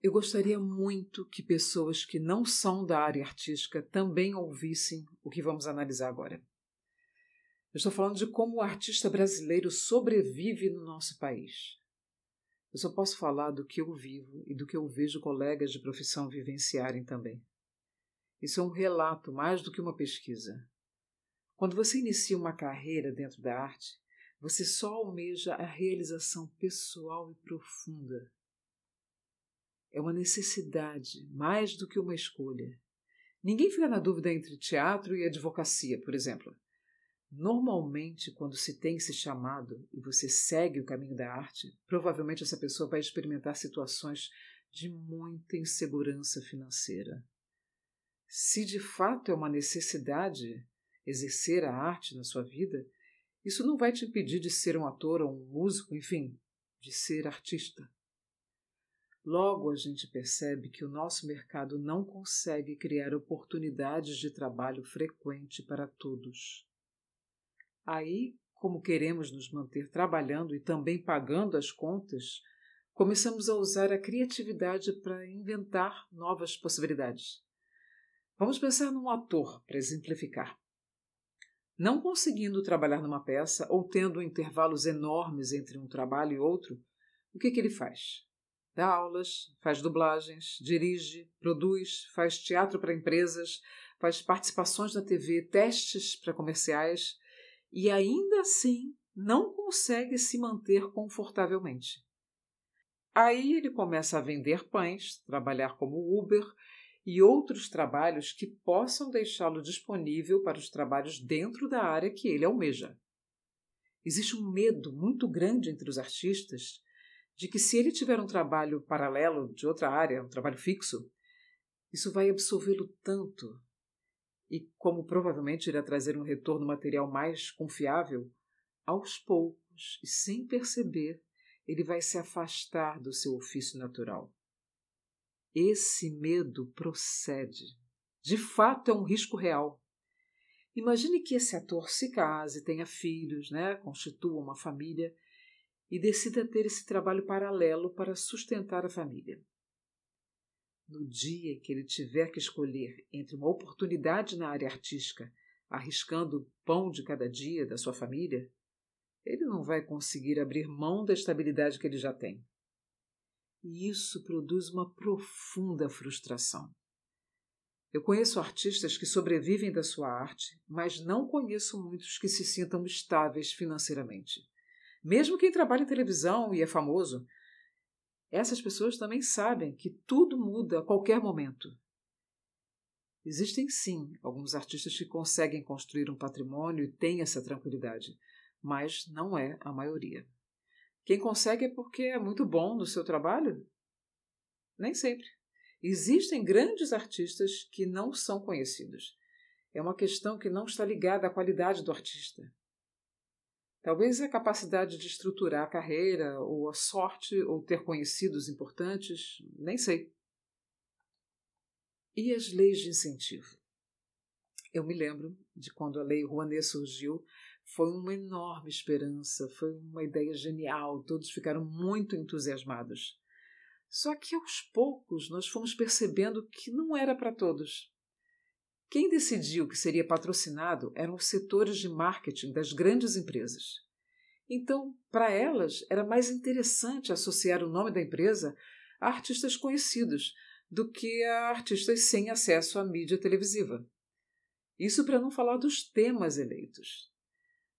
Eu gostaria muito que pessoas que não são da área artística também ouvissem o que vamos analisar agora. Eu estou falando de como o artista brasileiro sobrevive no nosso país. Eu só posso falar do que eu vivo e do que eu vejo colegas de profissão vivenciarem também. Isso é um relato mais do que uma pesquisa. Quando você inicia uma carreira dentro da arte, você só almeja a realização pessoal e profunda. É uma necessidade mais do que uma escolha. Ninguém fica na dúvida entre teatro e advocacia, por exemplo. Normalmente, quando se tem esse chamado e você segue o caminho da arte, provavelmente essa pessoa vai experimentar situações de muita insegurança financeira. Se de fato é uma necessidade exercer a arte na sua vida, isso não vai te impedir de ser um ator ou um músico, enfim, de ser artista. Logo a gente percebe que o nosso mercado não consegue criar oportunidades de trabalho frequente para todos. Aí, como queremos nos manter trabalhando e também pagando as contas, começamos a usar a criatividade para inventar novas possibilidades. Vamos pensar num ator, para exemplificar. Não conseguindo trabalhar numa peça ou tendo intervalos enormes entre um trabalho e outro, o que, que ele faz? Dá aulas, faz dublagens, dirige, produz, faz teatro para empresas, faz participações na TV, testes para comerciais e ainda assim não consegue se manter confortavelmente. Aí ele começa a vender pães, trabalhar como Uber e outros trabalhos que possam deixá-lo disponível para os trabalhos dentro da área que ele almeja. Existe um medo muito grande entre os artistas de que, se ele tiver um trabalho paralelo de outra área, um trabalho fixo, isso vai absolvê-lo tanto e, como provavelmente irá trazer um retorno material mais confiável, aos poucos e sem perceber, ele vai se afastar do seu ofício natural. Esse medo procede. De fato, é um risco real. Imagine que esse ator se case, tenha filhos, né, constitua uma família e decida ter esse trabalho paralelo para sustentar a família. No dia que ele tiver que escolher entre uma oportunidade na área artística, arriscando o pão de cada dia da sua família, ele não vai conseguir abrir mão da estabilidade que ele já tem. E isso produz uma profunda frustração. Eu conheço artistas que sobrevivem da sua arte, mas não conheço muitos que se sintam estáveis financeiramente. Mesmo quem trabalha em televisão e é famoso, essas pessoas também sabem que tudo muda a qualquer momento. Existem sim alguns artistas que conseguem construir um patrimônio e têm essa tranquilidade, mas não é a maioria. Quem consegue é porque é muito bom no seu trabalho? Nem sempre. Existem grandes artistas que não são conhecidos. É uma questão que não está ligada à qualidade do artista. Talvez a capacidade de estruturar a carreira, ou a sorte, ou ter conhecidos importantes, nem sei. E as leis de incentivo? Eu me lembro de quando a Lei Rouanet surgiu, foi uma enorme esperança, foi uma ideia genial, todos ficaram muito entusiasmados. Só que aos poucos nós fomos percebendo que não era para todos. Quem decidiu que seria patrocinado eram os setores de marketing das grandes empresas. Então, para elas, era mais interessante associar o nome da empresa a artistas conhecidos do que a artistas sem acesso à mídia televisiva. Isso para não falar dos temas eleitos.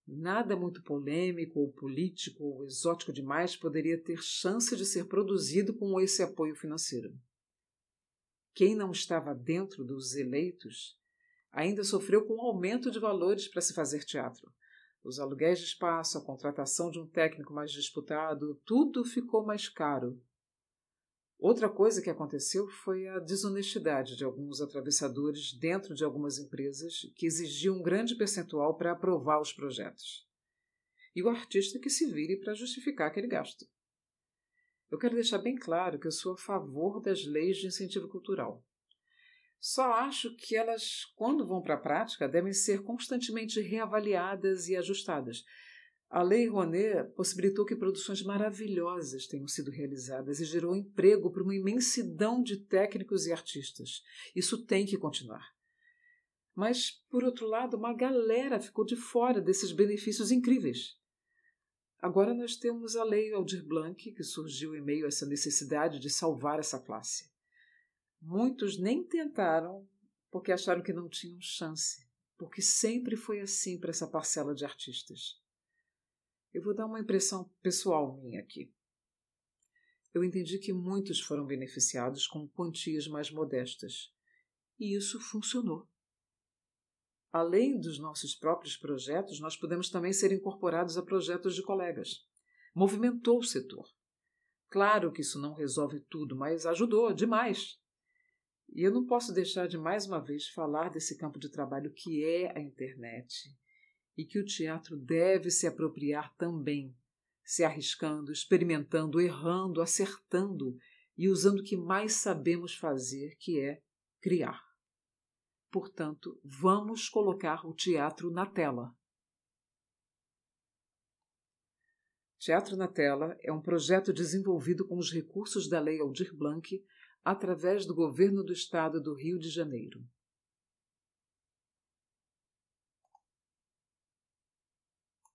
Nada muito polêmico ou político ou exótico demais poderia ter chance de ser produzido com esse apoio financeiro. Quem não estava dentro dos eleitos ainda sofreu com o aumento de valores para se fazer teatro. Os aluguéis de espaço, a contratação de um técnico mais disputado, tudo ficou mais caro. Outra coisa que aconteceu foi a desonestidade de alguns atravessadores dentro de algumas empresas que exigiam um grande percentual para aprovar os projetos. E o artista que se vire para justificar aquele gasto. Eu quero deixar bem claro que eu sou a favor das leis de incentivo cultural. Só acho que elas, quando vão para a prática, devem ser constantemente reavaliadas e ajustadas. A Lei Rouanet possibilitou que produções maravilhosas tenham sido realizadas e gerou emprego para uma imensidão de técnicos e artistas. Isso tem que continuar. Mas, por outro lado, uma galera ficou de fora desses benefícios incríveis. Agora nós temos a Lei Aldir Blanc, que surgiu em meio a essa necessidade de salvar essa classe. Muitos nem tentaram porque acharam que não tinham chance, porque sempre foi assim para essa parcela de artistas. Eu vou dar uma impressão pessoal minha aqui. Eu entendi que muitos foram beneficiados com quantias mais modestas. E isso funcionou. Além dos nossos próprios projetos, nós podemos também ser incorporados a projetos de colegas. Movimentou o setor. Claro que isso não resolve tudo, mas ajudou demais. E eu não posso deixar de mais uma vez falar desse campo de trabalho que é a internet e que o teatro deve se apropriar também, se arriscando, experimentando, errando, acertando e usando o que mais sabemos fazer, que é criar. Portanto, vamos colocar o teatro na tela. Teatro na Tela é um projeto desenvolvido com os recursos da Lei Aldir Blanc através do Governo do Estado do Rio de Janeiro.